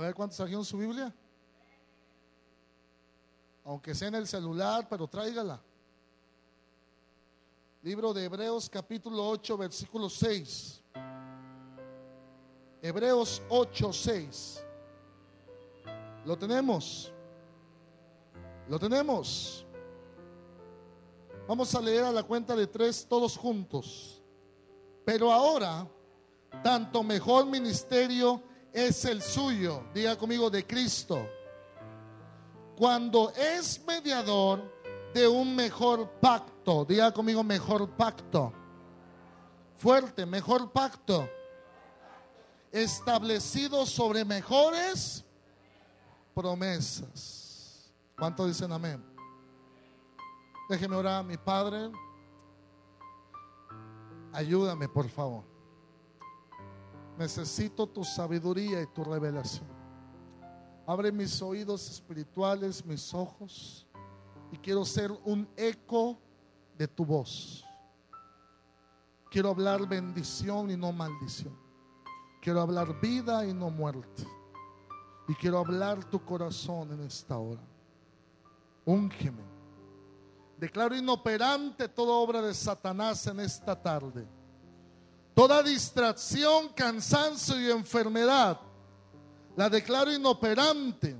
A ver, ¿cuántos trajeron su Biblia? Aunque sea en el celular, pero tráigala. Libro de Hebreos capítulo 8, versículo 6. Hebreos 8, 6. Lo tenemos. Lo tenemos. Vamos a leer a la cuenta de tres todos juntos. Pero ahora, tanto mejor ministerio es el suyo, diga conmigo, de Cristo. Cuando es mediador de un mejor pacto, diga conmigo, mejor pacto. Fuerte, mejor pacto. Establecido sobre mejores promesas. ¿Cuánto dicen amén? Déjeme orar, mi Padre. Ayúdame, por favor. Necesito tu sabiduría y tu revelación. Abre mis oídos espirituales, mis ojos, y quiero ser un eco de tu voz. Quiero hablar bendición y no maldición. Quiero hablar vida y no muerte. Y quiero hablar tu corazón en esta hora. Úngeme. Declaro inoperante toda obra de Satanás en esta tarde. Toda distracción, cansancio y enfermedad la declaro inoperante.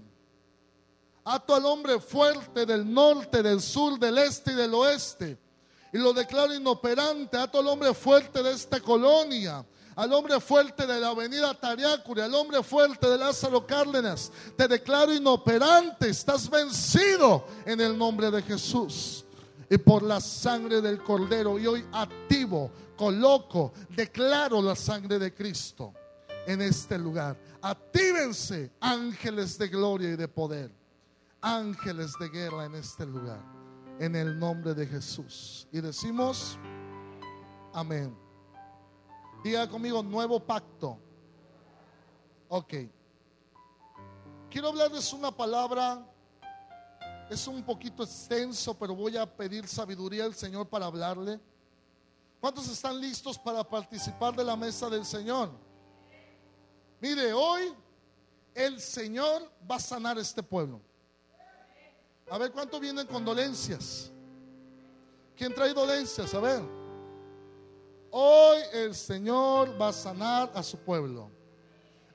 Ato al hombre fuerte del norte, del sur, del este y del oeste. Y lo declaro inoperante. Ato al hombre fuerte de esta colonia. Al hombre fuerte de la avenida Tariacuri, al hombre fuerte de Lázaro Cárdenas, te declaro inoperante, estás vencido en el nombre de Jesús y por la sangre del Cordero. Y hoy activo, coloco, declaro la sangre de Cristo en este lugar. Actívense ángeles de gloria y de poder, ángeles de guerra en este lugar, en el nombre de Jesús. Y decimos, amén. Diga conmigo, nuevo pacto. Ok. Quiero hablarles una palabra, es un poquito extenso, pero voy a pedir sabiduría al Señor para hablarle. ¿Cuántos están listos para participar de la mesa del Señor? Mire, hoy el Señor va a sanar este pueblo. A ver cuánto vienen con dolencias. ¿Quién trae dolencias? A ver. Hoy el Señor va a sanar a su pueblo.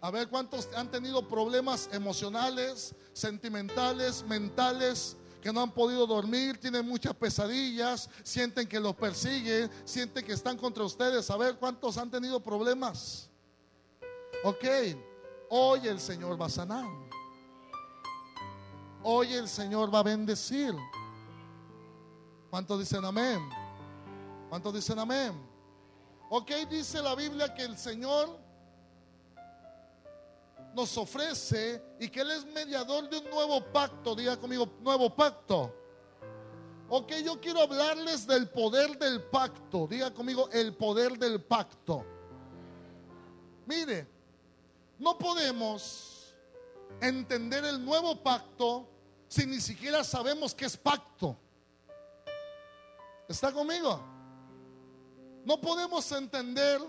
A ver cuántos han tenido problemas emocionales, sentimentales, mentales, que no han podido dormir, tienen muchas pesadillas, sienten que los persiguen, sienten que están contra ustedes. A ver cuántos han tenido problemas. Ok, hoy el Señor va a sanar. Hoy el Señor va a bendecir. ¿Cuántos dicen amén? ¿Cuántos dicen amén? Ok, dice la Biblia que el Señor nos ofrece y que Él es mediador de un nuevo pacto. Diga conmigo, nuevo pacto. Ok, yo quiero hablarles del poder del pacto. Diga conmigo, el poder del pacto. Mire, no podemos entender el nuevo pacto si ni siquiera sabemos qué es pacto. ¿Está conmigo? No podemos entender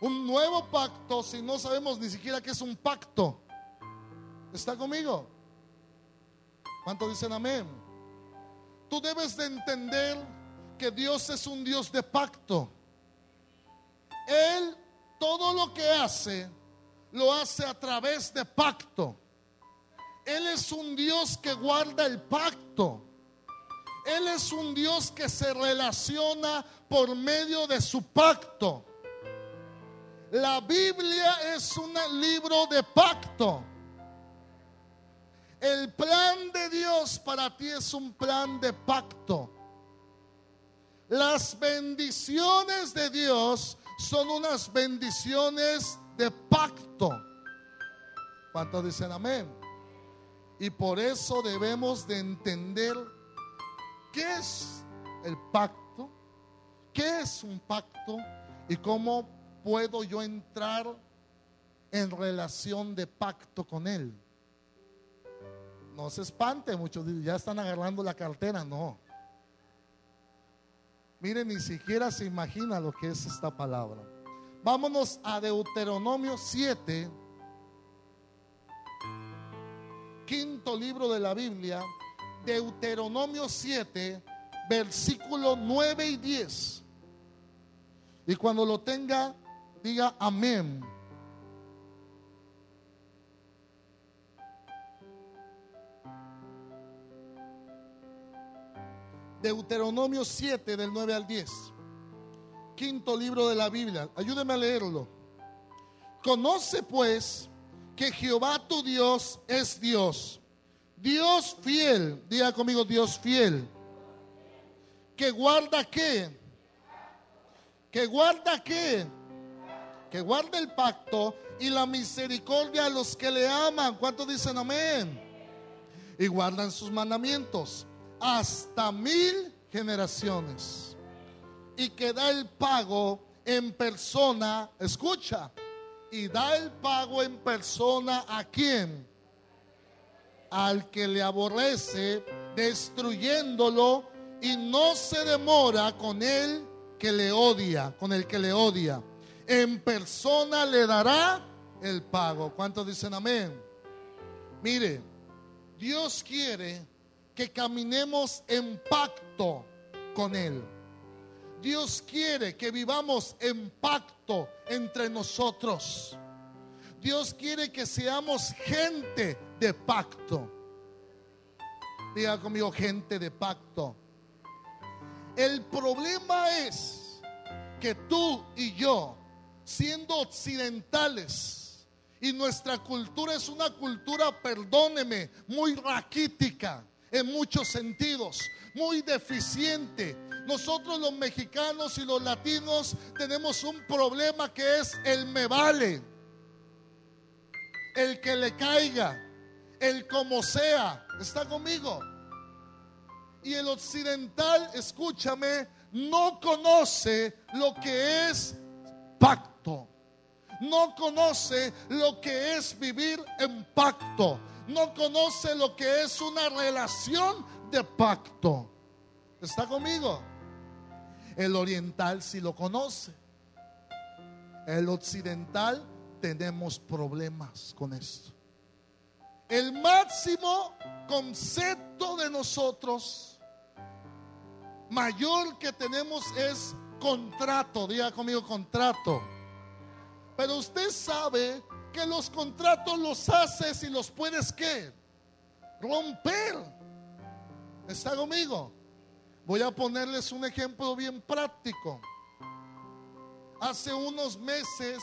un nuevo pacto si no sabemos ni siquiera qué es un pacto. ¿Está conmigo? ¿Cuántos dicen amén? Tú debes de entender que Dios es un Dios de pacto. Él todo lo que hace lo hace a través de pacto. Él es un Dios que guarda el pacto. Él es un Dios que se relaciona por medio de su pacto. La Biblia es un libro de pacto. El plan de Dios para ti es un plan de pacto. Las bendiciones de Dios son unas bendiciones de pacto. ¿Cuántos dicen amén? Y por eso debemos de entender qué es el pacto, qué es un pacto y cómo puedo yo entrar en relación de pacto con él. No se espante, muchos ya están agarrando la cartera, no. Miren, ni siquiera se imagina lo que es esta palabra. Vámonos a Deuteronomio 7, quinto libro de la Biblia, Deuteronomio 7, versículo 9 y 10. Y cuando lo tenga, diga amén. Deuteronomio 7 del 9 al 10. Quinto libro de la Biblia. Ayúdeme a leerlo. Conoce pues que Jehová tu Dios es Dios. Dios fiel. Diga conmigo Dios fiel. Que guarda qué. Que guarda qué. Que guarda el pacto y la misericordia a los que le aman. ¿Cuántos dicen amén? Y guardan sus mandamientos hasta mil generaciones y que da el pago en persona, escucha, y da el pago en persona a quien, al que le aborrece, destruyéndolo y no se demora con él que le odia, con el que le odia. En persona le dará el pago. ¿Cuántos dicen amén? Mire, Dios quiere que caminemos en pacto con Él. Dios quiere que vivamos en pacto entre nosotros. Dios quiere que seamos gente de pacto. Diga conmigo, gente de pacto. El problema es que tú y yo, siendo occidentales, y nuestra cultura es una cultura, perdóneme, muy raquítica en muchos sentidos, muy deficiente. Nosotros los mexicanos y los latinos tenemos un problema que es el me vale, el que le caiga, el como sea. ¿Está conmigo? Y el occidental, escúchame, no conoce lo que es pacto. No conoce lo que es vivir en pacto no conoce lo que es una relación de pacto. ¿Está conmigo? El oriental sí lo conoce. El occidental tenemos problemas con esto. El máximo concepto de nosotros mayor que tenemos es contrato. Diga conmigo contrato. Pero usted sabe que los contratos los haces y los puedes que romper. ¿Está conmigo? Voy a ponerles un ejemplo bien práctico. Hace unos meses,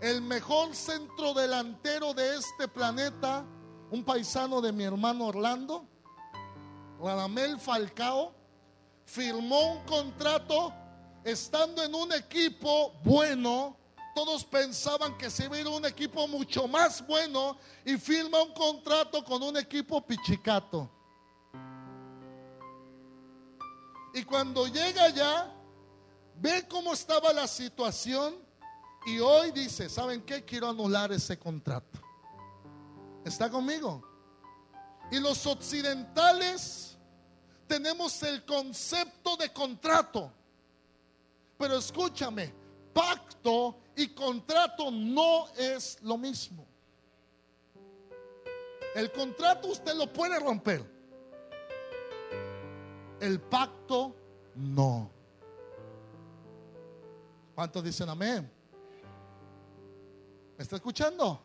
el mejor centro delantero de este planeta, un paisano de mi hermano Orlando, Radamel Falcao, firmó un contrato estando en un equipo bueno todos pensaban que se iba a ir un equipo mucho más bueno y firma un contrato con un equipo pichicato. Y cuando llega allá, ve cómo estaba la situación y hoy dice, ¿saben qué? Quiero anular ese contrato. ¿Está conmigo? Y los occidentales tenemos el concepto de contrato. Pero escúchame, pacto y contrato no es lo mismo. El contrato usted lo puede romper. El pacto no. ¿Cuántos dicen amén? ¿Me está escuchando?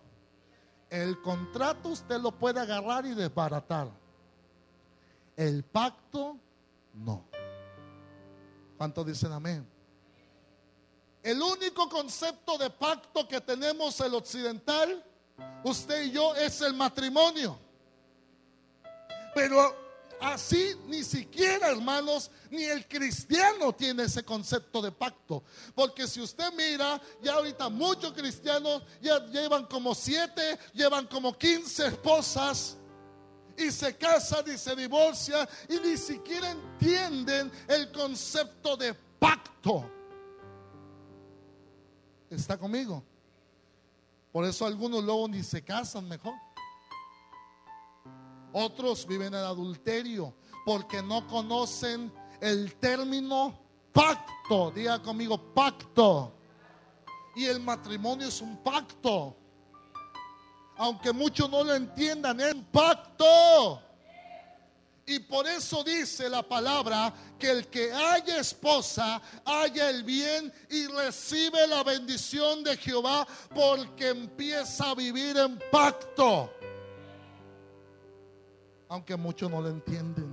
El contrato usted lo puede agarrar y desbaratar. El pacto no. ¿Cuántos dicen amén? El único concepto de pacto que tenemos el occidental, usted y yo, es el matrimonio. Pero así ni siquiera, hermanos, ni el cristiano tiene ese concepto de pacto. Porque si usted mira, ya ahorita muchos cristianos ya llevan como siete, llevan como quince esposas y se casan y se divorcian y ni siquiera entienden el concepto de pacto. ¿Está conmigo? Por eso algunos luego ni se casan mejor. Otros viven en adulterio porque no conocen el término pacto. Diga conmigo, pacto. Y el matrimonio es un pacto. Aunque muchos no lo entiendan, es un pacto. Y por eso dice la palabra que el que haya esposa, haya el bien y recibe la bendición de Jehová porque empieza a vivir en pacto. Aunque muchos no lo entienden.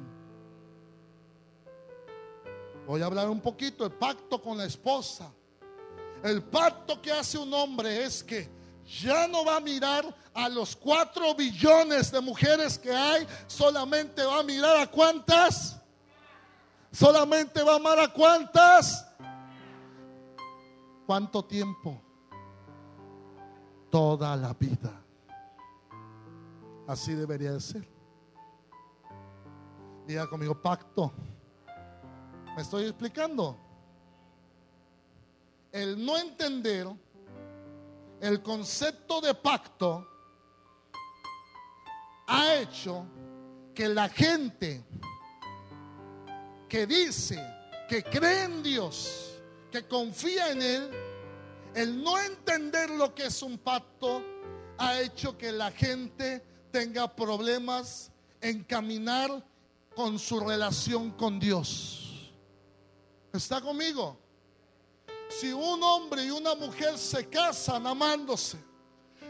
Voy a hablar un poquito, el pacto con la esposa. El pacto que hace un hombre es que ya no va a mirar a los cuatro billones de mujeres que hay, solamente va a mirar a cuántas. Solamente va a amar a cuántas. ¿Cuánto tiempo? Toda la vida. Así debería de ser. Diga conmigo, pacto. ¿Me estoy explicando? El no entender el concepto de pacto ha hecho que la gente que dice que cree en Dios, que confía en Él, el no entender lo que es un pacto ha hecho que la gente tenga problemas en caminar con su relación con Dios. ¿Está conmigo? Si un hombre y una mujer se casan amándose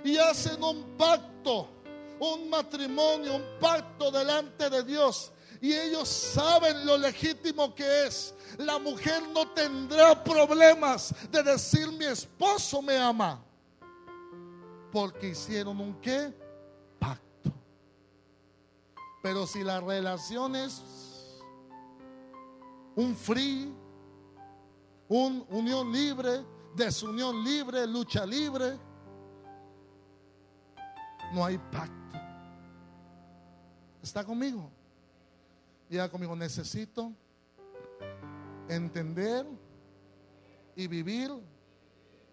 y hacen un pacto, un matrimonio, un pacto delante de Dios, y ellos saben lo legítimo que es, la mujer no tendrá problemas de decir mi esposo me ama, porque hicieron un qué? Pacto. Pero si la relación es un free, un unión libre, desunión libre, lucha libre. No hay pacto. ¿Está conmigo? Diga conmigo, necesito entender y vivir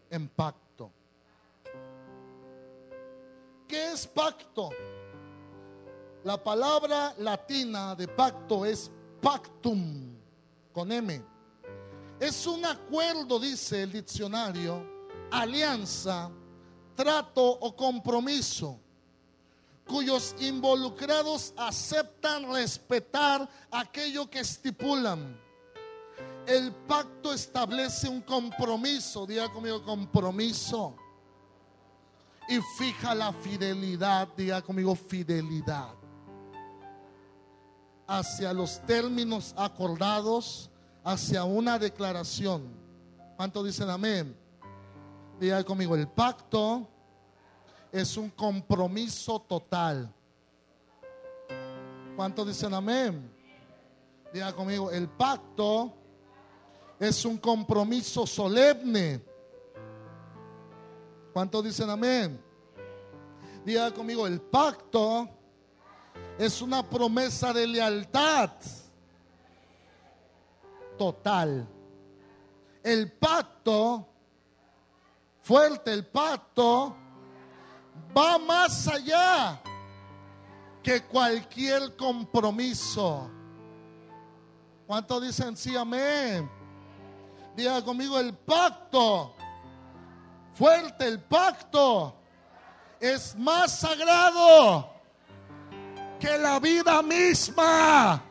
en pacto. ¿Qué es pacto? La palabra latina de pacto es pactum, con M. Es un acuerdo, dice el diccionario, alianza, trato o compromiso, cuyos involucrados aceptan respetar aquello que estipulan. El pacto establece un compromiso, diga conmigo compromiso, y fija la fidelidad, diga conmigo fidelidad, hacia los términos acordados hacia una declaración. ¿Cuántos dicen amén? Diga conmigo, el pacto es un compromiso total. ¿Cuántos dicen amén? Diga conmigo, el pacto es un compromiso solemne. ¿Cuántos dicen amén? Diga conmigo, el pacto es una promesa de lealtad total. El pacto, fuerte, el pacto va más allá que cualquier compromiso. ¿Cuántos dicen sí, amén? Diga conmigo, el pacto, fuerte, el pacto es más sagrado que la vida misma.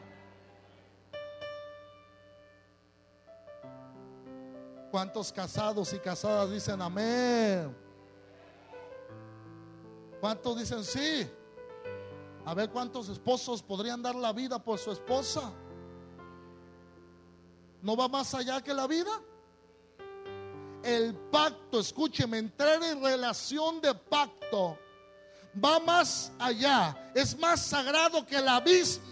¿Cuántos casados y casadas dicen amén? ¿Cuántos dicen sí? A ver cuántos esposos podrían dar la vida por su esposa. ¿No va más allá que la vida? El pacto, escúcheme, entrar en relación de pacto va más allá, es más sagrado que la,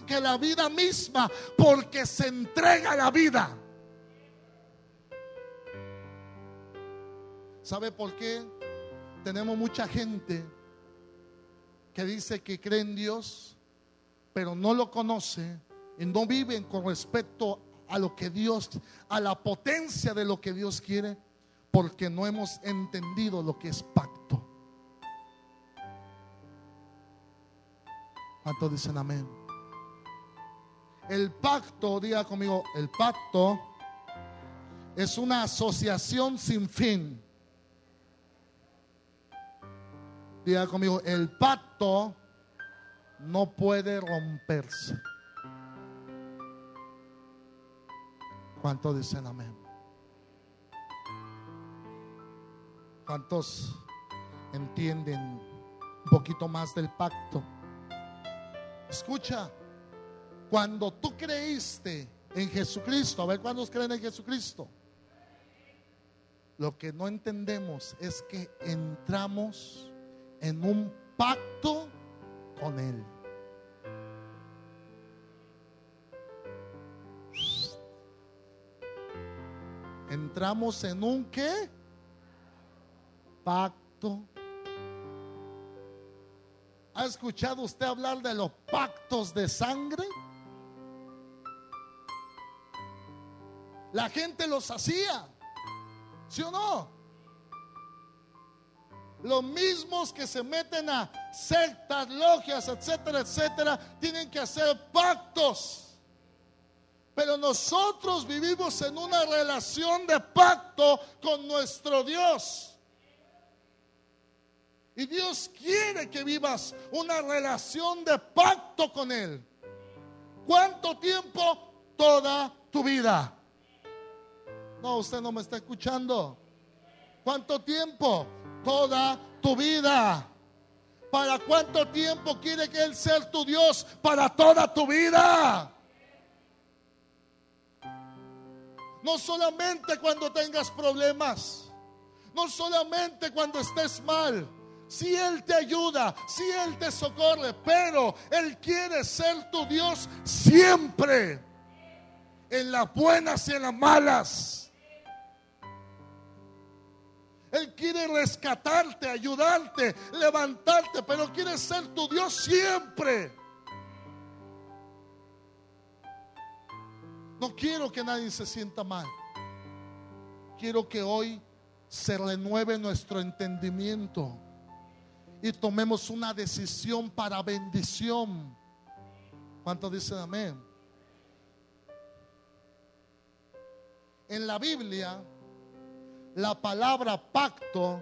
que la vida misma, porque se entrega la vida. ¿Sabe por qué? Tenemos mucha gente que dice que cree en Dios, pero no lo conoce y no viven con respecto a lo que Dios, a la potencia de lo que Dios quiere, porque no hemos entendido lo que es pacto. ¿Cuántos dicen amén? El pacto, diga conmigo, el pacto es una asociación sin fin. Diga conmigo, el pacto no puede romperse. ¿Cuántos dicen amén? ¿Cuántos entienden un poquito más del pacto? Escucha, cuando tú creíste en Jesucristo, a ver cuántos creen en Jesucristo. Lo que no entendemos es que entramos en un pacto con Él. Entramos en un qué? Pacto. ¿Ha escuchado usted hablar de los pactos de sangre? La gente los hacía, ¿sí o no? Los mismos que se meten a sectas, logias, etcétera, etcétera, tienen que hacer pactos. Pero nosotros vivimos en una relación de pacto con nuestro Dios. Y Dios quiere que vivas una relación de pacto con Él. ¿Cuánto tiempo? Toda tu vida. No, usted no me está escuchando. ¿Cuánto tiempo? Toda tu vida. ¿Para cuánto tiempo quiere que Él sea tu Dios? Para toda tu vida. No solamente cuando tengas problemas. No solamente cuando estés mal. Si Él te ayuda, si Él te socorre, pero Él quiere ser tu Dios siempre. En las buenas y en las malas. Él quiere rescatarte, ayudarte, levantarte, pero quiere ser tu Dios siempre. No quiero que nadie se sienta mal. Quiero que hoy se renueve nuestro entendimiento y tomemos una decisión para bendición. ¿Cuántos dicen amén? En la Biblia, la palabra pacto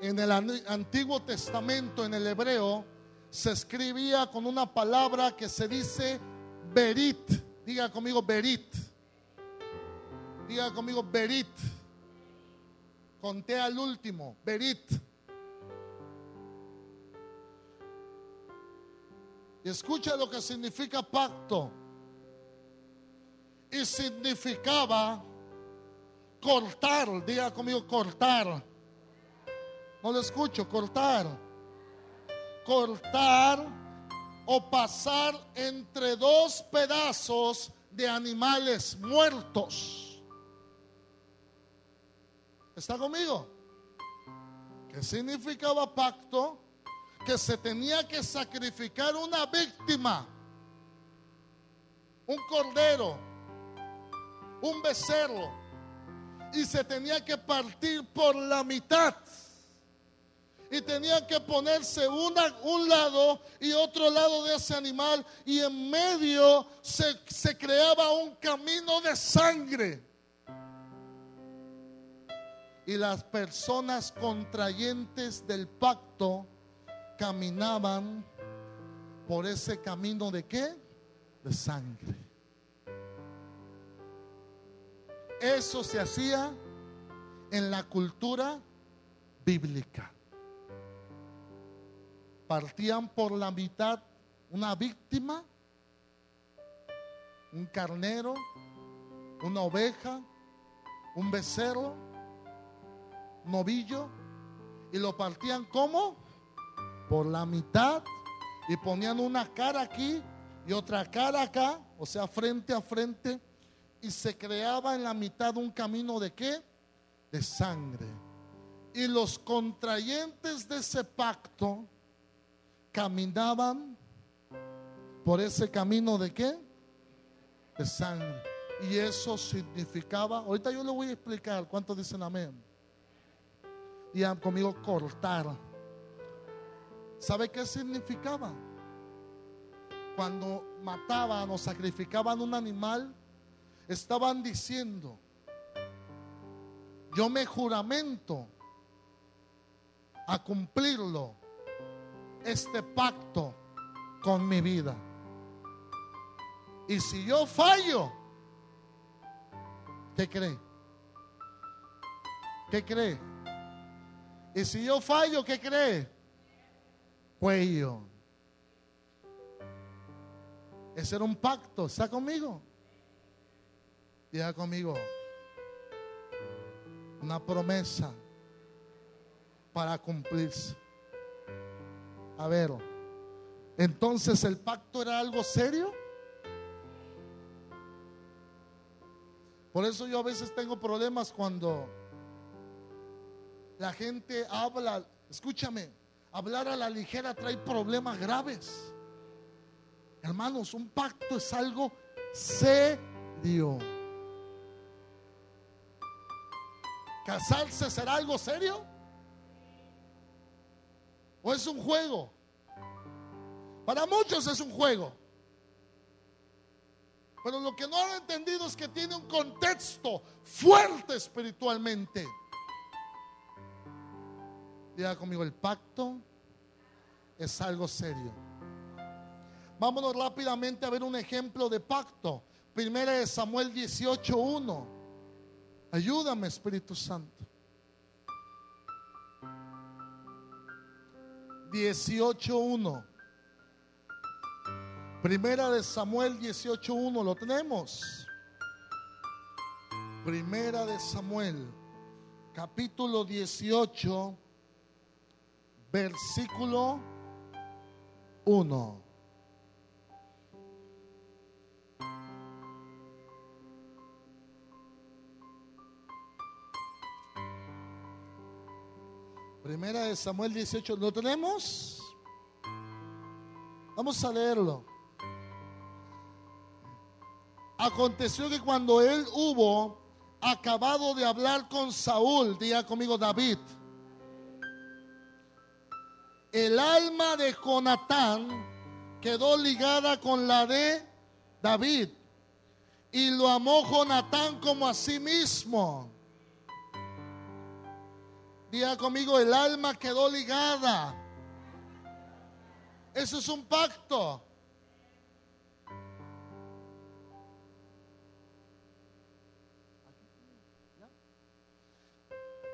en el Antiguo Testamento, en el hebreo, se escribía con una palabra que se dice berit. Diga conmigo Berit. Diga conmigo Berit. Conté al último, Berit. Y escucha lo que significa pacto. Y significaba cortar. Diga conmigo cortar. No lo escucho, cortar. Cortar o pasar entre dos pedazos de animales muertos. ¿Está conmigo? ¿Qué significaba pacto? Que se tenía que sacrificar una víctima, un cordero, un becerro, y se tenía que partir por la mitad y tenían que ponerse un lado y otro lado de ese animal y en medio se, se creaba un camino de sangre. Y las personas contrayentes del pacto caminaban por ese camino de qué? De sangre. Eso se hacía en la cultura bíblica. Partían por la mitad una víctima, un carnero, una oveja, un becerro, novillo, y lo partían como por la mitad y ponían una cara aquí y otra cara acá, o sea, frente a frente, y se creaba en la mitad un camino de qué? De sangre. Y los contrayentes de ese pacto caminaban por ese camino de qué? De sangre. Y eso significaba, ahorita yo le voy a explicar, ¿cuántos dicen amén? Y conmigo cortar. ¿Sabe qué significaba? Cuando mataban o sacrificaban un animal, estaban diciendo, yo me juramento a cumplirlo, este pacto con mi vida. Y si yo fallo, ¿qué cree? ¿Qué cree? Y si yo fallo, ¿qué cree? Cuello. Ese era un pacto. ¿Está conmigo? Diga conmigo. Una promesa para cumplirse. A ver, entonces el pacto era algo serio. Por eso yo a veces tengo problemas cuando la gente habla, escúchame, hablar a la ligera trae problemas graves. Hermanos, un pacto es algo serio. ¿Casarse será algo serio? ¿O es un juego? Para muchos es un juego. Pero lo que no han entendido es que tiene un contexto fuerte espiritualmente. Diga conmigo, el pacto es algo serio. Vámonos rápidamente a ver un ejemplo de pacto. Primera de Samuel 18.1. Ayúdame, Espíritu Santo. 18.1. Primera de Samuel 18.1, ¿lo tenemos? Primera de Samuel, capítulo 18, versículo 1. Primera de Samuel 18, ¿lo tenemos? Vamos a leerlo. Aconteció que cuando él hubo acabado de hablar con Saúl, diga conmigo David, el alma de Jonatán quedó ligada con la de David y lo amó Jonatán como a sí mismo. Diga conmigo, el alma quedó ligada. Eso es un pacto.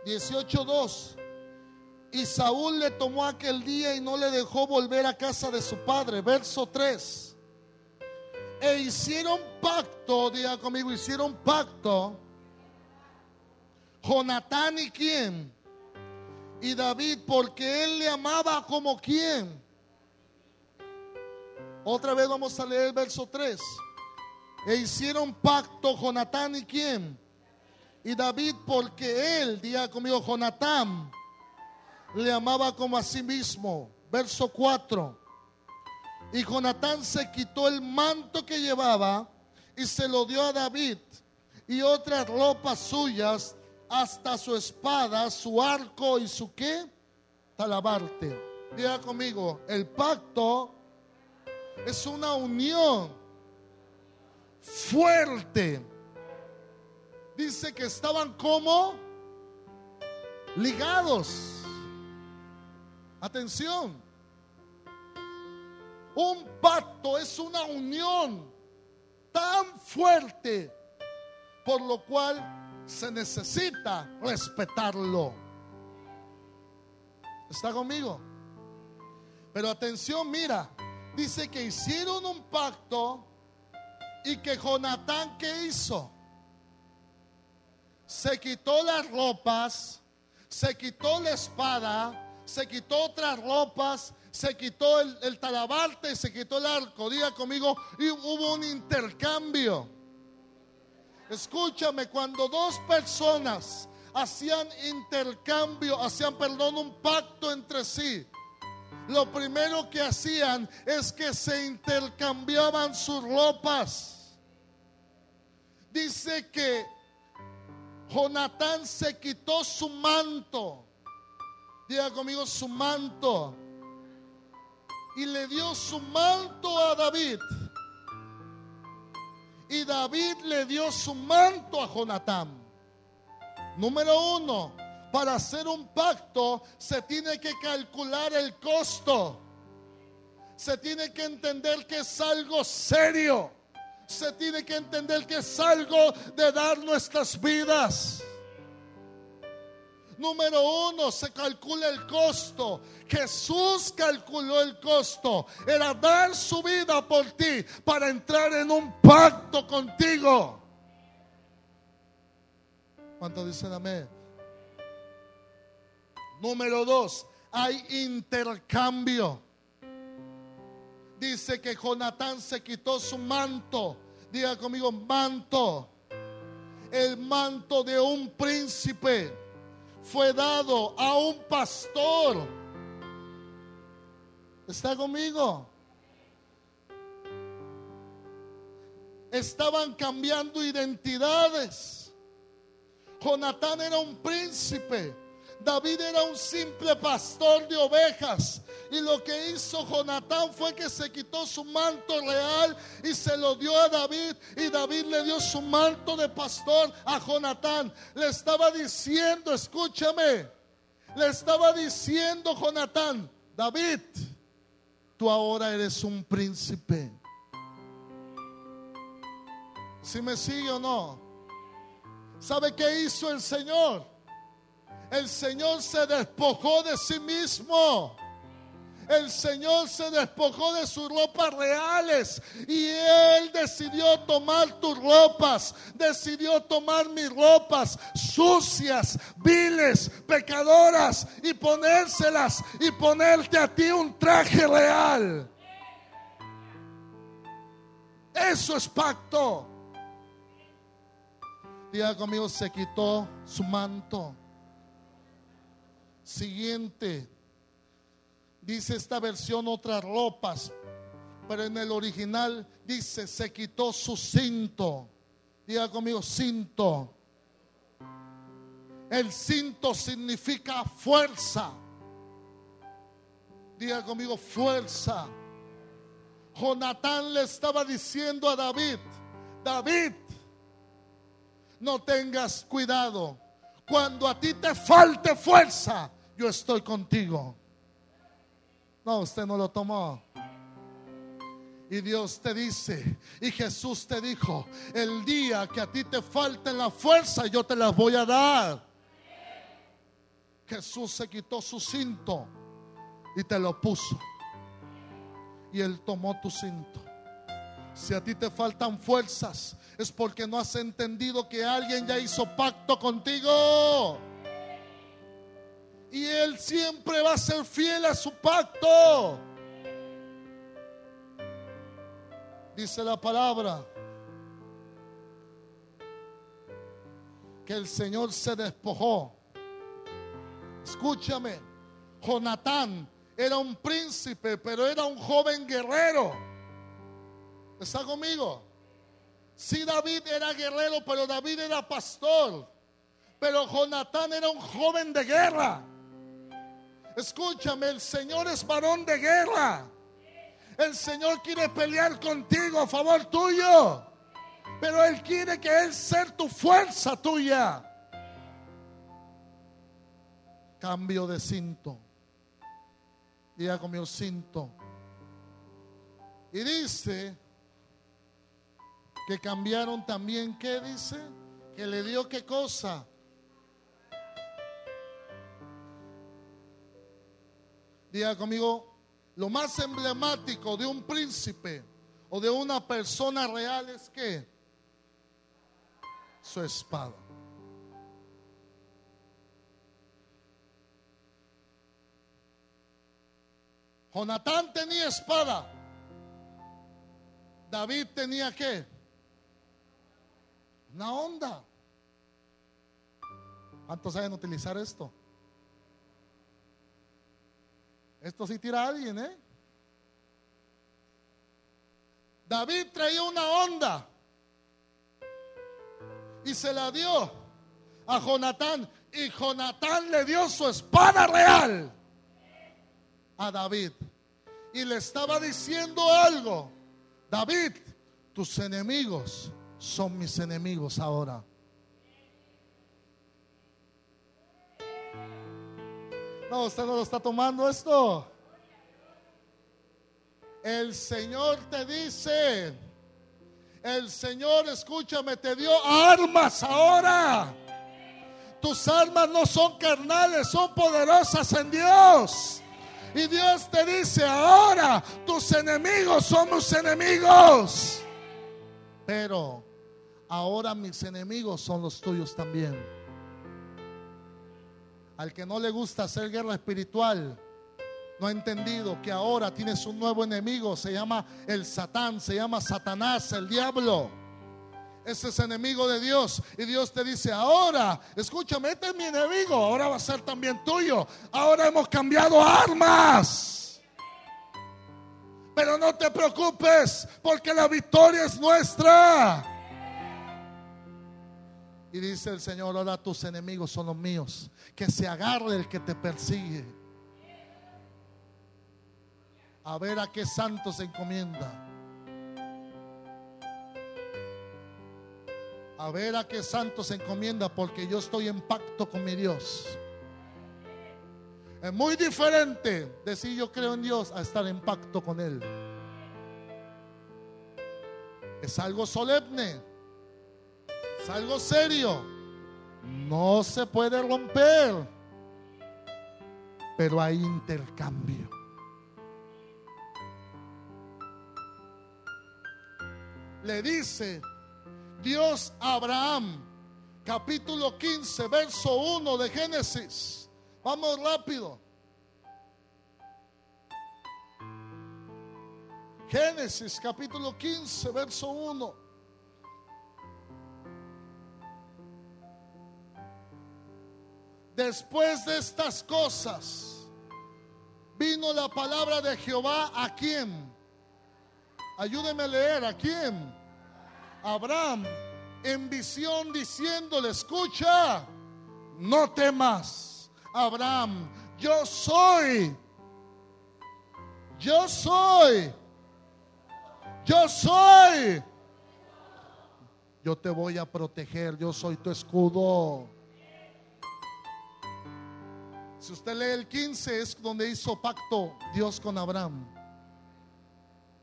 18.2. Y Saúl le tomó aquel día y no le dejó volver a casa de su padre. Verso 3. E hicieron pacto, diga conmigo, hicieron pacto. Jonatán y quién? Y David porque él le amaba como quien. Otra vez vamos a leer el verso 3. E hicieron pacto Jonatán y quién. Y David porque él, diga conmigo, Jonatán, le amaba como a sí mismo. Verso 4. Y Jonatán se quitó el manto que llevaba y se lo dio a David y otras ropas suyas hasta su espada, su arco y su qué? Talabarte. Diga conmigo, el pacto es una unión fuerte. Dice que estaban como ligados. Atención. Un pacto es una unión tan fuerte por lo cual se necesita respetarlo. ¿Está conmigo? Pero atención, mira, dice que hicieron un pacto y que Jonatán, ¿qué hizo? Se quitó las ropas, se quitó la espada, se quitó otras ropas se quitó el, el talabarte, se quitó el arco. Diga conmigo, y hubo un intercambio. Escúchame, cuando dos personas hacían intercambio, hacían, perdón, un pacto entre sí, lo primero que hacían es que se intercambiaban sus ropas. Dice que Jonatán se quitó su manto. Diga conmigo su manto. Y le dio su manto a David. David le dio su manto a Jonatán. Número uno, para hacer un pacto se tiene que calcular el costo. Se tiene que entender que es algo serio. Se tiene que entender que es algo de dar nuestras vidas. Número uno, se calcula el costo. Jesús calculó el costo. Era dar su vida por ti para entrar en un pacto contigo. ¿Cuánto dicen amén? Número dos, hay intercambio. Dice que Jonatán se quitó su manto. Diga conmigo, manto. El manto de un príncipe fue dado a un pastor. ¿Está conmigo? Estaban cambiando identidades. Jonatán era un príncipe. David era un simple pastor de ovejas. Y lo que hizo Jonatán fue que se quitó su manto real y se lo dio a David. Y David le dio su manto de pastor a Jonatán. Le estaba diciendo, escúchame, le estaba diciendo Jonatán, David, tú ahora eres un príncipe. Si me sigue o no. ¿Sabe qué hizo el Señor? El Señor se despojó de sí mismo. El Señor se despojó de sus ropas reales y Él decidió tomar tus ropas, decidió tomar mis ropas sucias, viles, pecadoras y ponérselas y ponerte a ti un traje real. Eso es pacto. Diga conmigo, se quitó su manto. Siguiente. Dice esta versión otras ropas, pero en el original dice se quitó su cinto. Diga conmigo, cinto. El cinto significa fuerza. Diga conmigo, fuerza. Jonatán le estaba diciendo a David, David, no tengas cuidado. Cuando a ti te falte fuerza, yo estoy contigo. No, usted no lo tomó. Y Dios te dice, y Jesús te dijo, el día que a ti te falte la fuerza, yo te las voy a dar. Jesús se quitó su cinto y te lo puso. Y Él tomó tu cinto. Si a ti te faltan fuerzas, es porque no has entendido que alguien ya hizo pacto contigo. Y Él siempre va a ser fiel a su pacto. Dice la palabra que el Señor se despojó. Escúchame, Jonatán era un príncipe, pero era un joven guerrero. ¿Está conmigo? Sí, David era guerrero, pero David era pastor. Pero Jonatán era un joven de guerra. Escúchame, el Señor es varón de guerra. El Señor quiere pelear contigo a favor tuyo. Pero Él quiere que Él sea tu fuerza tuya. Cambio de cinto. Diga conmigo cinto. Y dice que cambiaron también, ¿qué dice? Que le dio qué cosa? Diga conmigo, lo más emblemático de un príncipe o de una persona real es que su espada. Jonatán tenía espada. David tenía qué? Una onda. ¿Cuántos saben utilizar esto? Esto sí tira a alguien, ¿eh? David traía una onda y se la dio a Jonatán y Jonatán le dio su espada real a David y le estaba diciendo algo. David, tus enemigos son mis enemigos ahora. No, usted no lo está tomando esto. El Señor te dice, el Señor, escúchame, te dio armas ahora. Tus armas no son carnales, son poderosas en Dios. Y Dios te dice, ahora tus enemigos son mis enemigos. Pero ahora mis enemigos son los tuyos también. Al que no le gusta hacer guerra espiritual, no ha entendido que ahora tienes un nuevo enemigo, se llama el Satán, se llama Satanás, el diablo. Ese es enemigo de Dios. Y Dios te dice, ahora, escúchame, este es mi enemigo, ahora va a ser también tuyo. Ahora hemos cambiado armas. Pero no te preocupes, porque la victoria es nuestra. Y dice el Señor, ahora tus enemigos son los míos. Que se agarre el que te persigue. A ver a qué santo se encomienda. A ver a qué santo se encomienda porque yo estoy en pacto con mi Dios. Es muy diferente decir yo creo en Dios a estar en pacto con Él. Es algo solemne. Es algo serio. No se puede romper. Pero hay intercambio. Le dice Dios a Abraham, capítulo 15, verso 1 de Génesis. Vamos rápido. Génesis capítulo 15, verso 1. Después de estas cosas, vino la palabra de Jehová a quién. Ayúdeme a leer, ¿a quién? Abraham en visión diciéndole, escucha, no temas, Abraham, yo soy, yo soy, yo soy, yo te voy a proteger, yo soy tu escudo. Si usted lee el 15 es donde hizo pacto Dios con Abraham.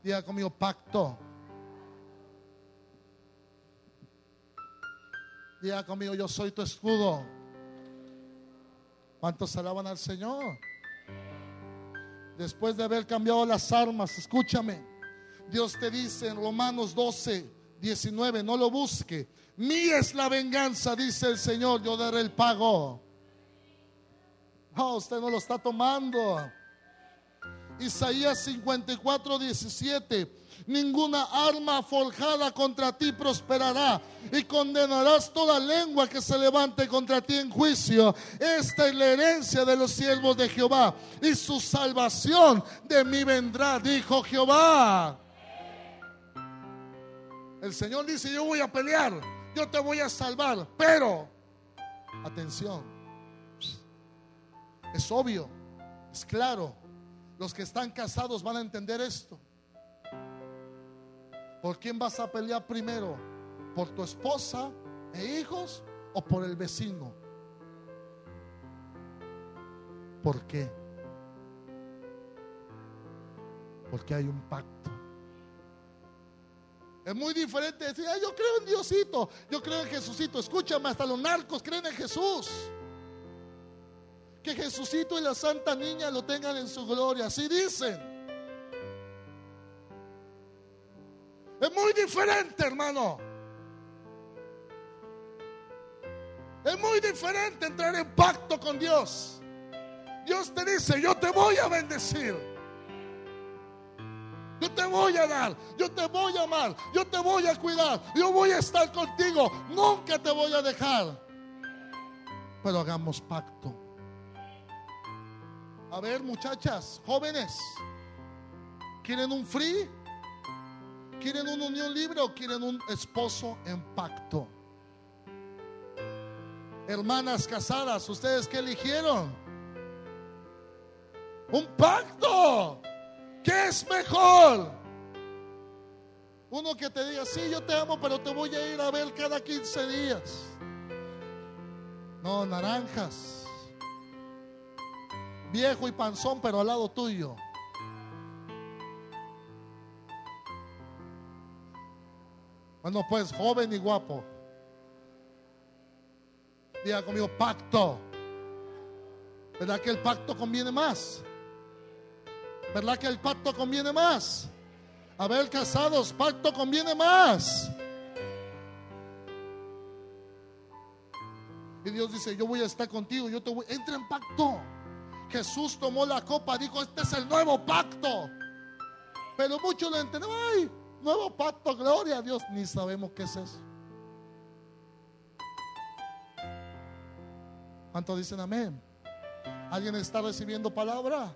Diga conmigo pacto. Diga conmigo, yo soy tu escudo. ¿Cuántos alaban al Señor? Después de haber cambiado las armas, escúchame. Dios te dice en Romanos 12, 19, no lo busque. Mía es la venganza, dice el Señor, yo daré el pago. No, usted no lo está tomando. Isaías 54, 17 ninguna arma forjada contra ti prosperará y condenarás toda lengua que se levante contra ti en juicio. Esta es la herencia de los siervos de Jehová y su salvación de mí vendrá, dijo Jehová. El Señor dice, yo voy a pelear, yo te voy a salvar, pero, atención, es obvio, es claro, los que están casados van a entender esto. ¿Por quién vas a pelear primero? ¿Por tu esposa e hijos o por el vecino? ¿Por qué? Porque hay un pacto. Es muy diferente decir, yo creo en Diosito, yo creo en Jesucito. Escúchame, hasta los narcos creen en Jesús. Que Jesucito y la Santa Niña lo tengan en su gloria. Así dicen. Es muy diferente, hermano. Es muy diferente entrar en pacto con Dios. Dios te dice, yo te voy a bendecir. Yo te voy a dar, yo te voy a amar, yo te voy a cuidar, yo voy a estar contigo, nunca te voy a dejar. Pero hagamos pacto. A ver, muchachas, jóvenes, ¿quieren un free? ¿Quieren una unión libre o quieren un esposo en pacto? Hermanas casadas, ¿ustedes qué eligieron? Un pacto. ¿Qué es mejor? Uno que te diga, sí, yo te amo, pero te voy a ir a ver cada 15 días. No, naranjas. Viejo y panzón, pero al lado tuyo. Bueno, pues joven y guapo. Diga conmigo, pacto. ¿Verdad que el pacto conviene más? ¿Verdad que el pacto conviene más? A ver, casados, pacto conviene más. Y Dios dice, yo voy a estar contigo, yo te voy, entra en pacto. Jesús tomó la copa, dijo, este es el nuevo pacto. Pero muchos lo entienden, ay, nuevo pacto, gloria a Dios, ni sabemos qué es eso. ¿Cuántos dicen amén? ¿Alguien está recibiendo palabra?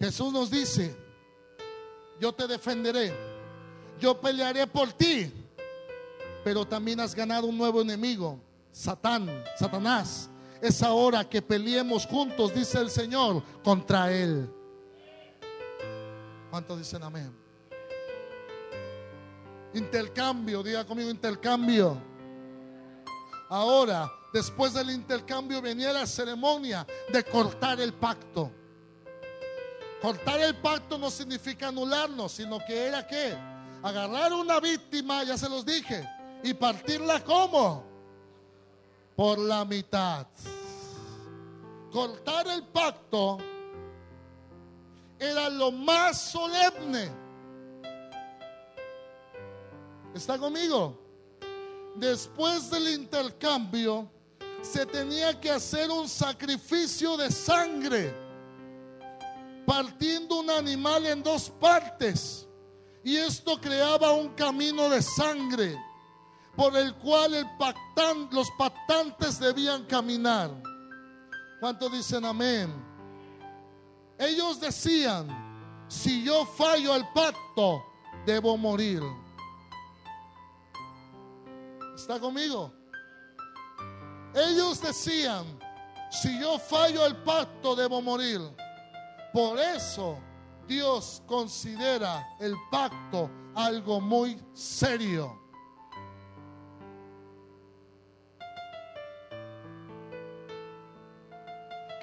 Jesús nos dice, yo te defenderé, yo pelearé por ti, pero también has ganado un nuevo enemigo, Satán, Satanás. Es ahora que peleemos juntos, dice el Señor, contra él. ¿Cuántos dicen amén? Intercambio, diga conmigo intercambio. Ahora, después del intercambio venía la ceremonia de cortar el pacto. Cortar el pacto no significa anularnos, sino que era que agarrar una víctima, ya se los dije, y partirla como por la mitad. Cortar el pacto era lo más solemne. ¿Está conmigo? Después del intercambio se tenía que hacer un sacrificio de sangre, partiendo un animal en dos partes. Y esto creaba un camino de sangre por el cual los pactantes debían caminar. ¿Cuántos dicen amén? Ellos decían, si yo fallo al pacto, debo morir. ¿Está conmigo? Ellos decían, si yo fallo el pacto, debo morir. Por eso Dios considera el pacto algo muy serio.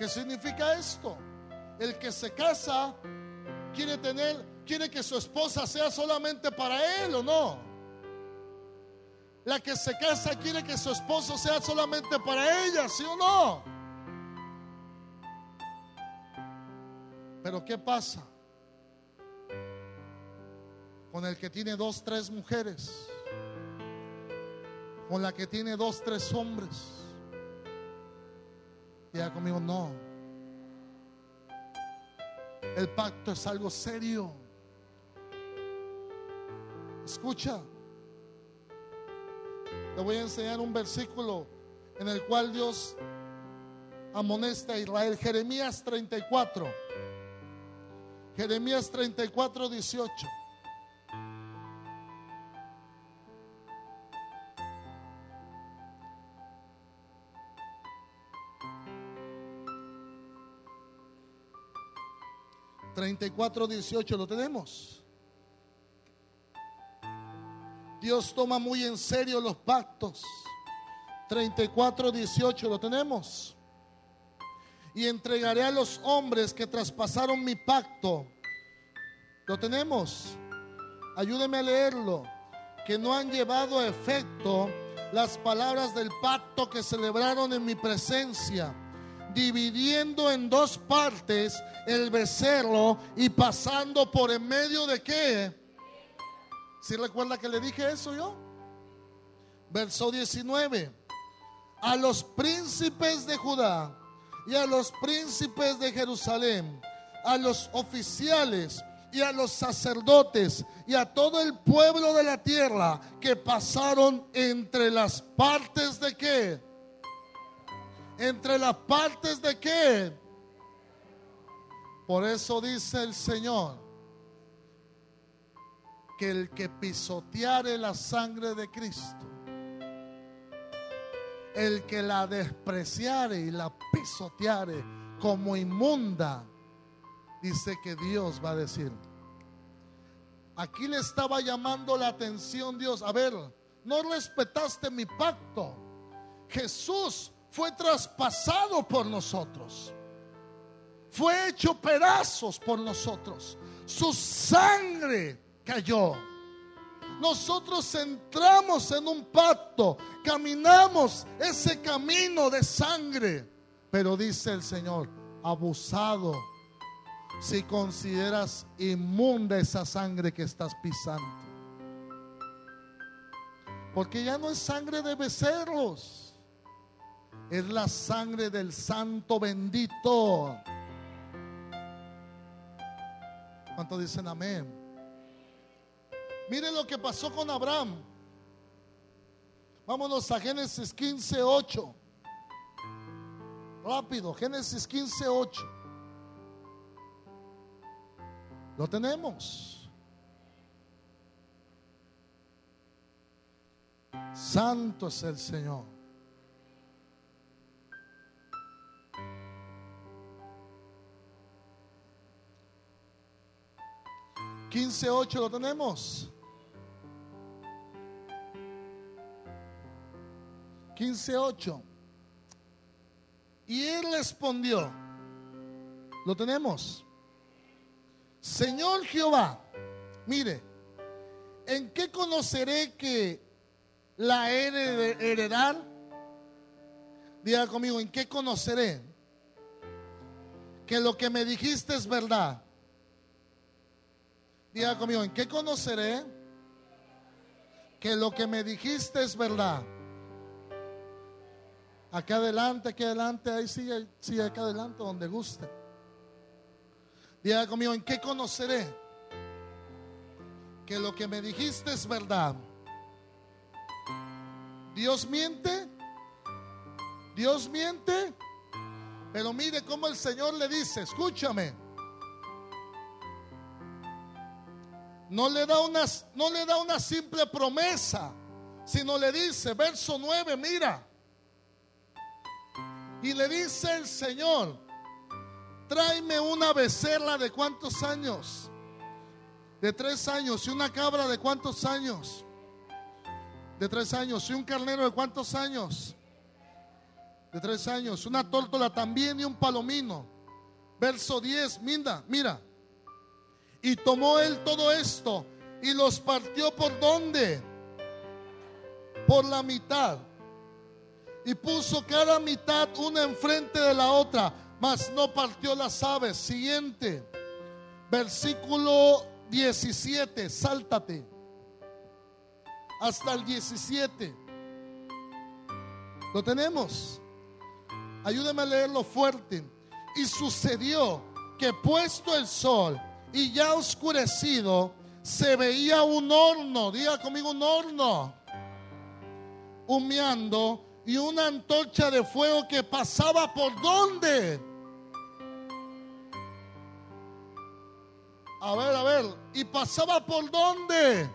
¿Qué significa esto? El que se casa quiere tener, quiere que su esposa sea solamente para él o no. La que se casa quiere que su esposo sea solamente para ella, ¿sí o no? Pero ¿qué pasa con el que tiene dos, tres mujeres? Con la que tiene dos, tres hombres ya conmigo, no. El pacto es algo serio. Escucha. Te voy a enseñar un versículo en el cual Dios amonesta a Israel. Jeremías 34. Jeremías 34, 18. 34, 18, ¿lo tenemos? Dios toma muy en serio los pactos. 34, 18, ¿lo tenemos? Y entregaré a los hombres que traspasaron mi pacto. ¿Lo tenemos? Ayúdeme a leerlo. Que no han llevado a efecto las palabras del pacto que celebraron en mi presencia dividiendo en dos partes el becerro y pasando por en medio de qué. ¿Si recuerda que le dije eso yo? Verso 19. A los príncipes de Judá y a los príncipes de Jerusalén a los oficiales y a los sacerdotes y a todo el pueblo de la tierra que pasaron entre las partes de qué? Entre las partes de qué? Por eso dice el Señor que el que pisoteare la sangre de Cristo, el que la despreciare y la pisoteare como inmunda, dice que Dios va a decir. Aquí le estaba llamando la atención Dios. A ver, no respetaste mi pacto. Jesús fue traspasado por nosotros. Fue hecho pedazos por nosotros. Su sangre cayó. Nosotros entramos en un pacto, caminamos ese camino de sangre. Pero dice el Señor, abusado si consideras inmunda esa sangre que estás pisando. Porque ya no es sangre de becerros, es la sangre del santo bendito. ¿Cuántos dicen amén? Miren lo que pasó con Abraham. Vámonos a Génesis 15, 8. Rápido, Génesis 15, 8. Lo tenemos. Santo es el Señor. Quince ocho lo tenemos. Quince ocho. Y él respondió, ¿lo tenemos? Señor Jehová, mire, ¿en qué conoceré que la he heredar? Diga conmigo, ¿en qué conoceré que lo que me dijiste es verdad? Diga conmigo, ¿en qué conoceré que lo que me dijiste es verdad? Acá adelante, aquí adelante, ahí sigue, sigue acá adelante, donde guste. Diga conmigo, ¿en qué conoceré? Que lo que me dijiste es verdad. Dios miente. Dios miente. Pero mire cómo el Señor le dice, escúchame. No le da una, no le da una simple promesa, sino le dice, verso 9, mira. Y le dice el Señor, tráeme una becerra de cuántos años? De tres años. ¿Y una cabra de cuántos años? De tres años. ¿Y un carnero de cuántos años? De tres años. Una tórtola también y un palomino. Verso 10. Mira, mira. Y tomó él todo esto y los partió por dónde? Por la mitad. Y puso cada mitad una enfrente de la otra mas no partió las aves. Siguiente, versículo 17, sáltate. Hasta el 17. ¿Lo tenemos? Ayúdame a leerlo fuerte. Y sucedió que puesto el sol y ya oscurecido, se veía un horno, diga conmigo un horno, humeando y una antorcha de fuego que pasaba por donde? A ver, a ver. ¿Y pasaba por dónde?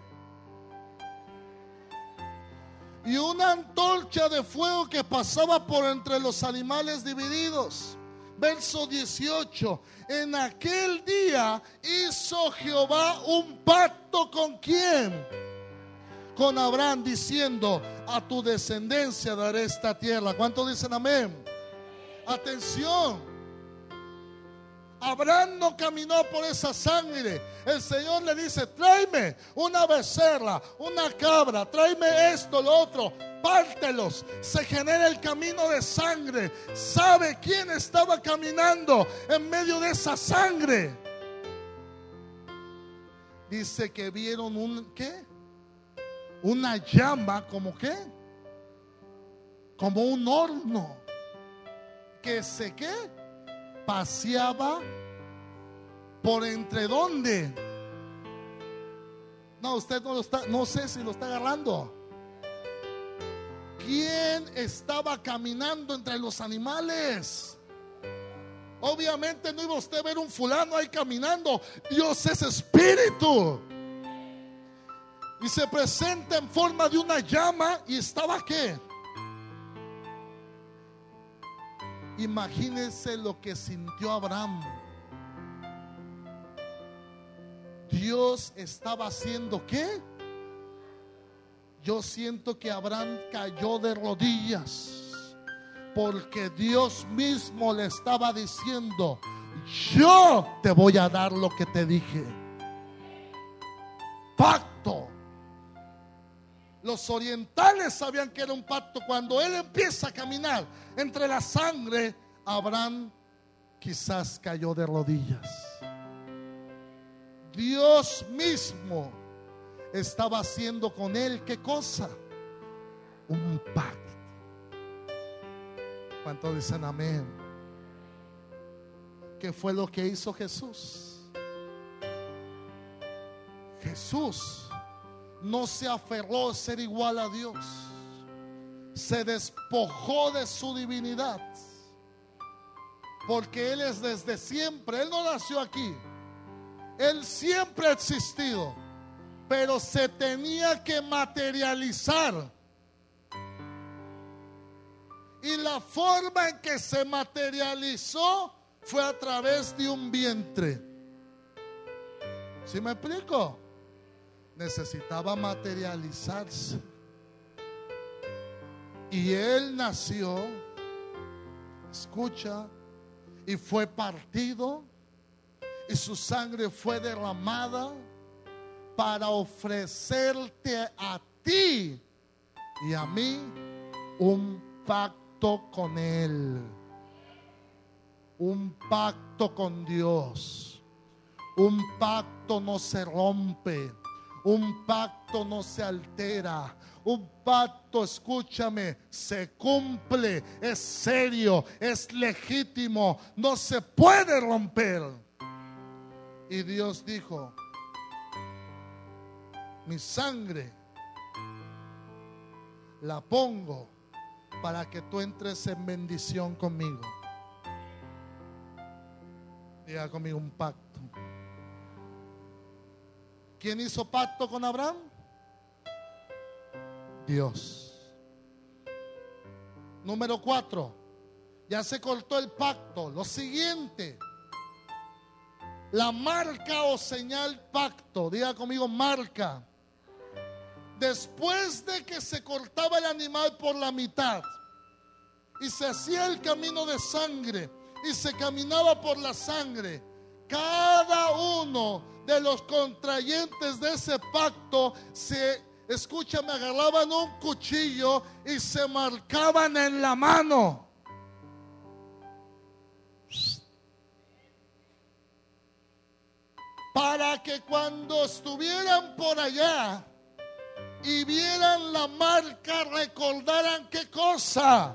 Y una antorcha de fuego que pasaba por entre los animales divididos. Verso 18. En aquel día hizo Jehová un pacto con quién? Con Abraham diciendo, a tu descendencia daré esta tierra. ¿Cuántos dicen amén? Atención. Abraham no caminó por esa sangre. El Señor le dice, tráeme una becerra, una cabra, tráeme esto, lo otro, Se genera el camino de sangre. ¿Sabe quién estaba caminando en medio de esa sangre? Dice que vieron un, ¿qué? Una llama, ¿como qué? Como un horno. Que se, ¿qué? paseaba ¿Por entre dónde? No, usted no lo está, no sé si lo está agarrando. ¿Quién estaba caminando entre los animales? Obviamente no iba usted a ver un fulano ahí caminando. Dios es espíritu. Y se presenta en forma de una llama y estaba qué? Imagínense lo que sintió Abraham. Dios estaba haciendo qué? Yo siento que Abraham cayó de rodillas porque Dios mismo le estaba diciendo, yo te voy a dar lo que te dije. Pacto. Los orientales sabían que era un pacto. Cuando él empieza a caminar entre la sangre, Abraham quizás cayó de rodillas. Dios mismo estaba haciendo con él qué cosa? Un pacto. ¿Cuántos dicen amén? ¿Qué fue lo que hizo Jesús? Jesús no se aferró a ser igual a Dios. Se despojó de su divinidad. Porque Él es desde siempre. Él no nació aquí. Él siempre ha existido. Pero se tenía que materializar. Y la forma en que se materializó fue a través de un vientre. ¿Sí me explico? Necesitaba materializarse. Y él nació, escucha, y fue partido, y su sangre fue derramada para ofrecerte a ti y a mí un pacto con Él, un pacto con Dios. Un pacto no se rompe, un pacto no se altera, un pacto, escúchame, se cumple, es serio, es legítimo, no se puede romper. Y Dios dijo, mi sangre la pongo para que tú entres en bendición conmigo. Diga conmigo un pacto. ¿Quién hizo pacto con Abraham? Dios. Número cuatro. Ya se cortó el pacto. Lo siguiente. La marca o señal pacto. Diga conmigo marca. Después de que se cortaba el animal por la mitad y se hacía el camino de sangre y se caminaba por la sangre, cada uno de los contrayentes de ese pacto se, escúchame, agarraban un cuchillo y se marcaban en la mano. Para que cuando estuvieran por allá y vieran la marca, recordaran qué cosa.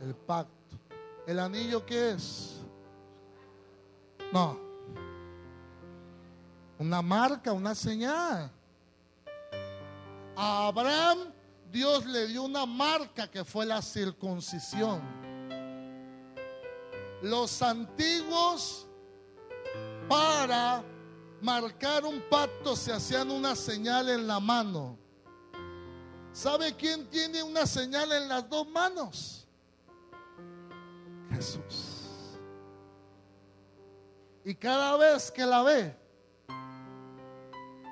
El pacto. ¿El anillo qué es? No. Una marca, una señal. A Abraham Dios le dio una marca que fue la circuncisión. Los antiguos para marcar un pacto se hacían una señal en la mano. ¿Sabe quién tiene una señal en las dos manos? Jesús. Y cada vez que la ve,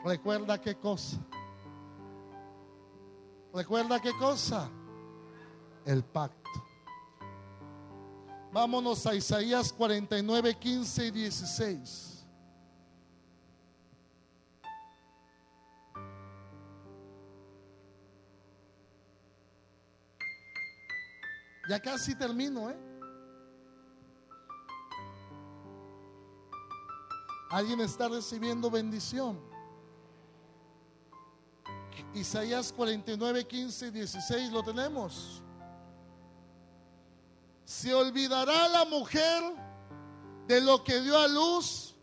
recuerda qué cosa. ¿Recuerda qué cosa? El pacto. Vámonos a Isaías 49, 15 y 16. Ya casi termino, ¿eh? Alguien está recibiendo bendición. Isaías 49, 15 16 lo tenemos. Se olvidará la mujer de lo que dio a luz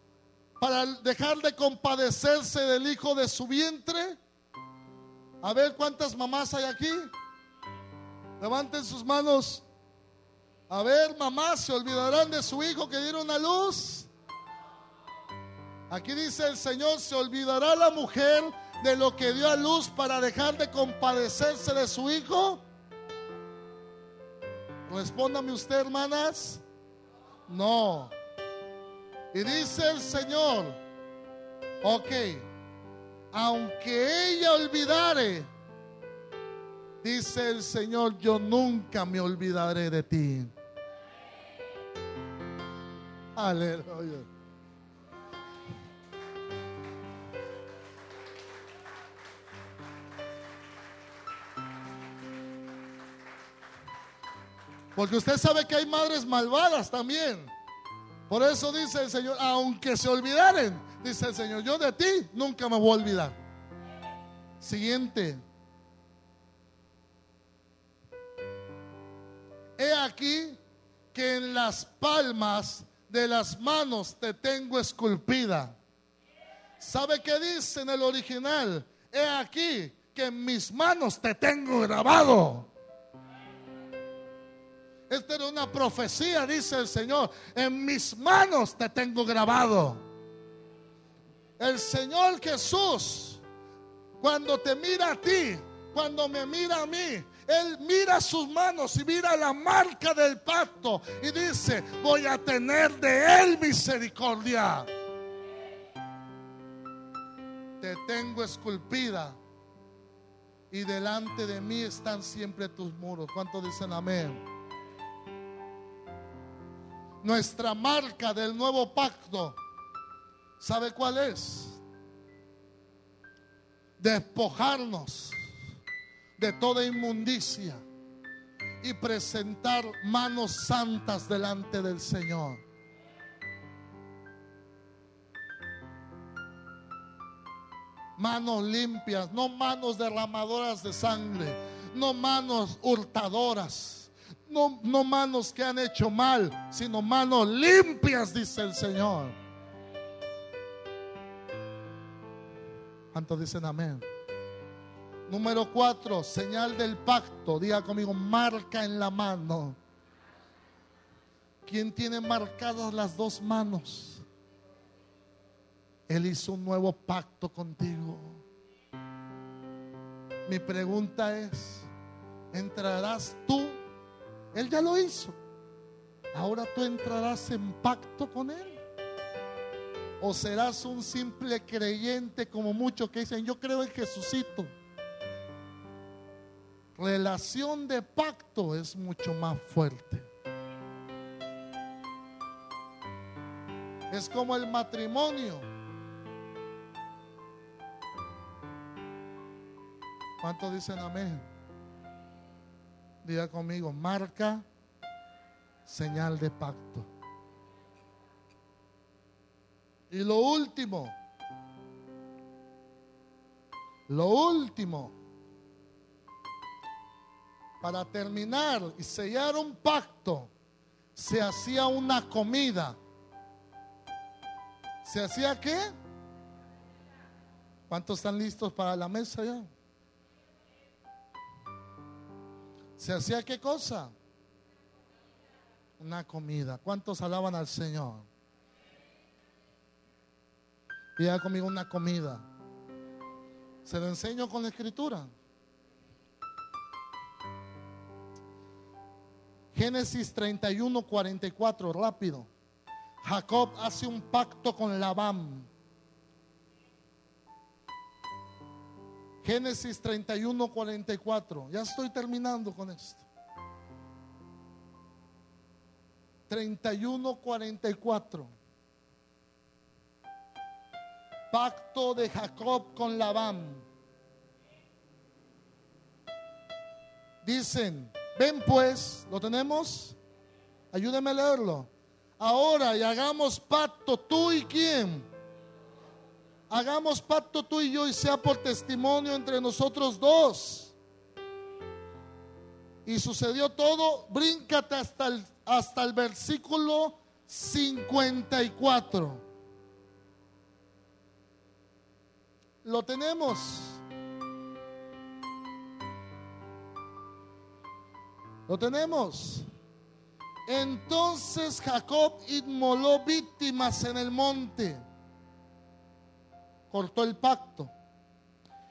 para dejar de compadecerse del hijo de su vientre? A ver cuántas mamás hay aquí. Levanten sus manos. A ver, mamás, ¿se olvidarán de su hijo que dieron a luz? Aquí dice el Señor, ¿se olvidará la mujer de lo que dio a luz para dejar de compadecerse de su hijo? Respóndame usted, hermanas. No. Y dice el Señor, ok, aunque ella olvidare, dice el Señor, yo nunca me olvidaré de ti. Aleluya. Porque usted sabe que hay madres malvadas también. Por eso dice el Señor, aunque se olvidaren, dice el Señor, yo de ti nunca me voy a olvidar. Siguiente. He aquí que en las palmas de las manos te tengo esculpida. ¿Sabe qué dice en el original? He aquí que en mis manos te tengo grabado. Esta era una profecía, dice el Señor. En mis manos te tengo grabado. El Señor Jesús, cuando te mira a ti, cuando me mira a mí, Él mira sus manos y mira la marca del pacto y dice, voy a tener de Él misericordia. Te tengo esculpida y delante de mí están siempre tus muros. ¿Cuántos dicen amén? Nuestra marca del nuevo pacto, ¿sabe cuál es? Despojarnos de toda inmundicia y presentar manos santas delante del Señor. Manos limpias, no manos derramadoras de sangre, no manos hurtadoras no, no manos que han hecho mal, sino manos limpias, dice el Señor. ¿Cuántos dicen amén? Número cuatro, señal del pacto. Diga conmigo, marca en la mano. ¿Quién tiene marcadas las dos manos? Él hizo un nuevo pacto contigo. Mi pregunta es, ¿entrarás tú él ya lo hizo. Ahora tú entrarás en pacto con Él. O serás un simple creyente como muchos que dicen, yo creo en Jesucito. Relación de pacto es mucho más fuerte. Es como el matrimonio. ¿Cuántos dicen amén? Diga conmigo, marca señal de pacto. Y lo último, lo último, para terminar y sellar un pacto, se hacía una comida. ¿Se hacía qué? ¿Cuántos están listos para la mesa ya? ¿Se hacía qué cosa? Una comida. ¿Cuántos alaban al Señor? Diga conmigo una comida. Se lo enseño con la escritura. Génesis 31, 44, rápido. Jacob hace un pacto con Labán. Génesis 31, 44. Ya estoy terminando con esto. 31, 44. Pacto de Jacob con Labán. Dicen, ven pues, ¿lo tenemos? Ayúdeme a leerlo. Ahora y hagamos pacto tú y quién hagamos pacto tú y yo y sea por testimonio entre nosotros dos. Y sucedió todo, bríncate hasta el, hasta el versículo 54. Lo tenemos. Lo tenemos. Entonces Jacob inmoló víctimas en el monte. Cortó el pacto.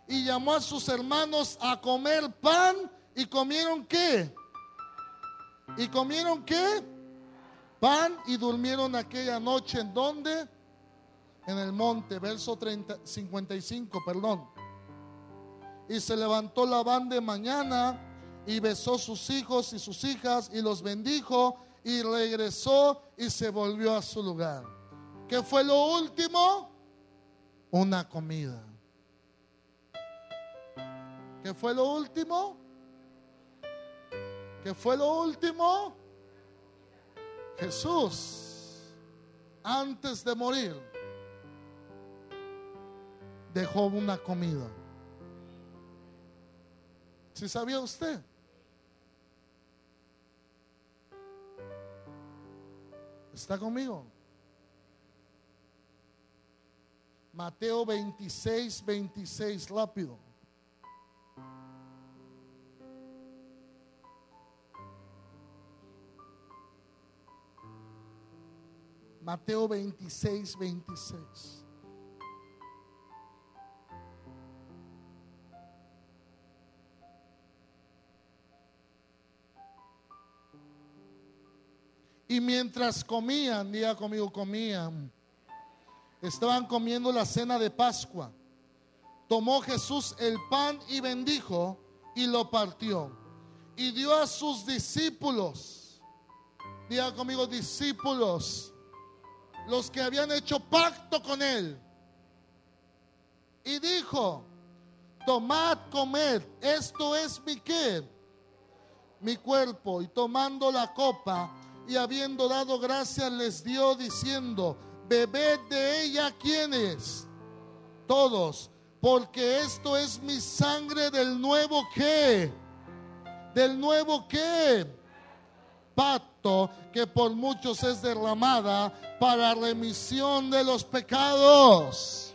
Y llamó a sus hermanos a comer pan. ¿Y comieron qué? ¿Y comieron qué? Pan y durmieron aquella noche en donde? En el monte, verso 30, 55, perdón. Y se levantó la banda de mañana y besó sus hijos y sus hijas y los bendijo y regresó y se volvió a su lugar. ¿Qué fue lo último? Una comida. ¿Qué fue lo último? ¿Qué fue lo último? Jesús, antes de morir, dejó una comida. ¿Si sabía usted? ¿Está conmigo? Mateo 26, 26, rápido. Mateo 26, 26. Y mientras comían, diga conmigo, comían, estaban comiendo la cena de Pascua. Tomó Jesús el pan y bendijo y lo partió. Y dio a sus discípulos, diga conmigo, discípulos, los que habían hecho pacto con él. Y dijo, tomad, comed, esto es mi qué, mi cuerpo. Y tomando la copa y habiendo dado gracias les dio diciendo, bebed de ella quienes, todos, porque esto es mi sangre del nuevo que, del nuevo que, pacto que por muchos es derramada para remisión de los pecados.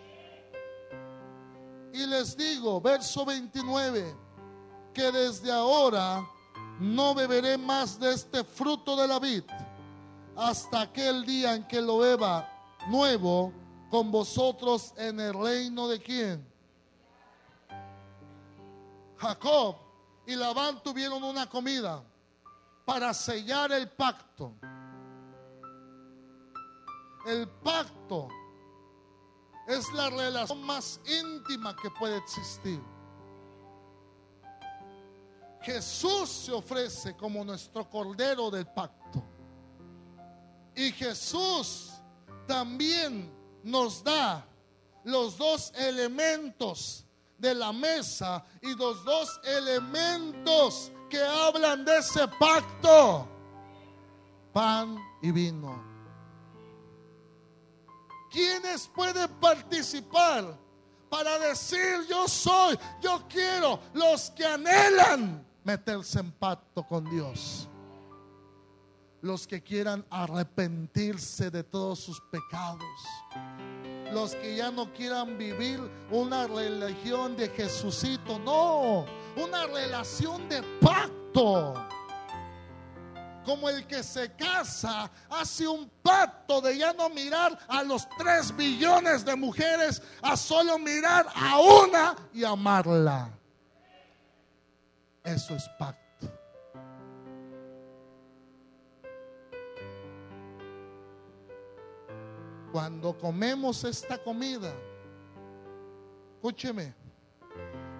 Y les digo, verso 29, que desde ahora no beberé más de este fruto de la vid hasta aquel día en que lo beba nuevo con vosotros en el reino de quién. Jacob y Labán tuvieron una comida para sellar el pacto. El pacto es la relación más íntima que puede existir. Jesús se ofrece como nuestro cordero del pacto. Y Jesús también nos da los dos elementos de la mesa y los dos elementos que hablan de ese pacto. Pan y vino. ¿Quiénes pueden participar para decir yo soy, yo quiero? Los que anhelan meterse en pacto con Dios. Los que quieran arrepentirse de todos sus pecados. Los que ya no quieran vivir una religión de Jesucito, no, una relación de pacto. Como el que se casa hace un pacto de ya no mirar a los tres billones de mujeres, a solo mirar a una y amarla. Eso es pacto. Cuando comemos esta comida, escúcheme,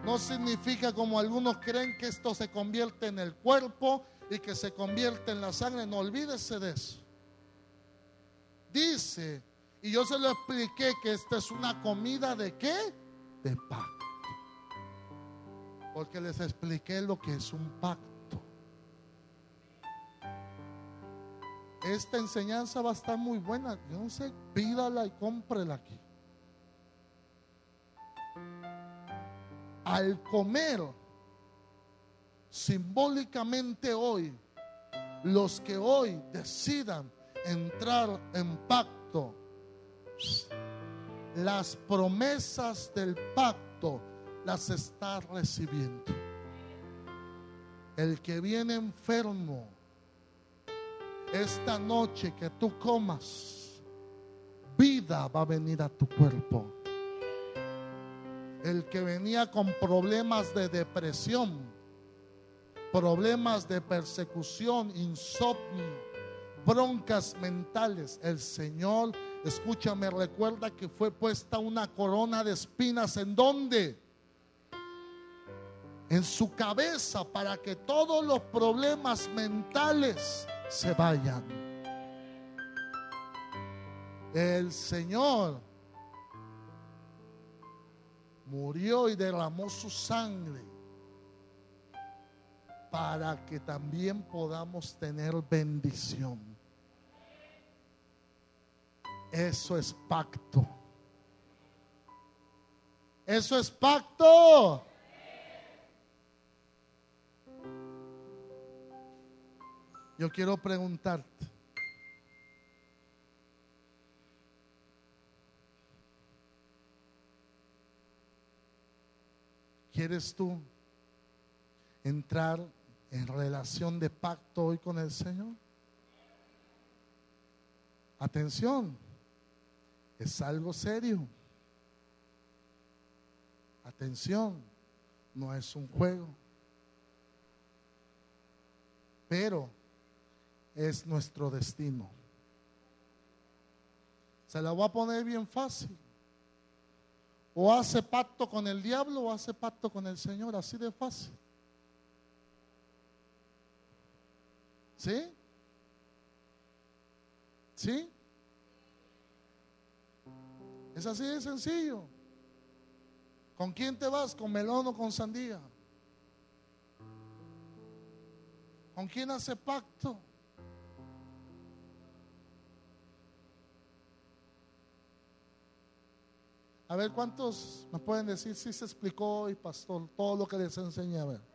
no significa como algunos creen que esto se convierte en el cuerpo y que se convierte en la sangre. No olvídese de eso. Dice, y yo se lo expliqué que esta es una comida de qué? De pacto porque les expliqué lo que es un pacto. Esta enseñanza va a estar muy buena. Yo no sé, pídala y cómprela aquí. Al comer, simbólicamente hoy, los que hoy decidan entrar en pacto, las promesas del pacto las está recibiendo. El que viene enfermo, esta noche que tú comas, vida va a venir a tu cuerpo. El que venía con problemas de depresión, problemas de persecución, insomnio, broncas mentales, el Señor, escúchame, recuerda que fue puesta una corona de espinas en donde? En su cabeza para que todos los problemas mentales se vayan. El Señor murió y derramó su sangre para que también podamos tener bendición. Eso es pacto. Eso es pacto. Yo quiero preguntarte. ¿Quieres tú entrar en relación de pacto hoy con el Señor? Atención, es algo serio. Atención, no es un juego. Pero es nuestro destino. Se la voy a poner bien fácil. O hace pacto con el diablo o hace pacto con el Señor, así de fácil. ¿Sí? ¿Sí? Es así de sencillo. ¿Con quién te vas? ¿Con melón o con sandía? ¿Con quién hace pacto? A ver, ¿cuántos me pueden decir si se explicó hoy, pastor, todo lo que les enseñé? A ver.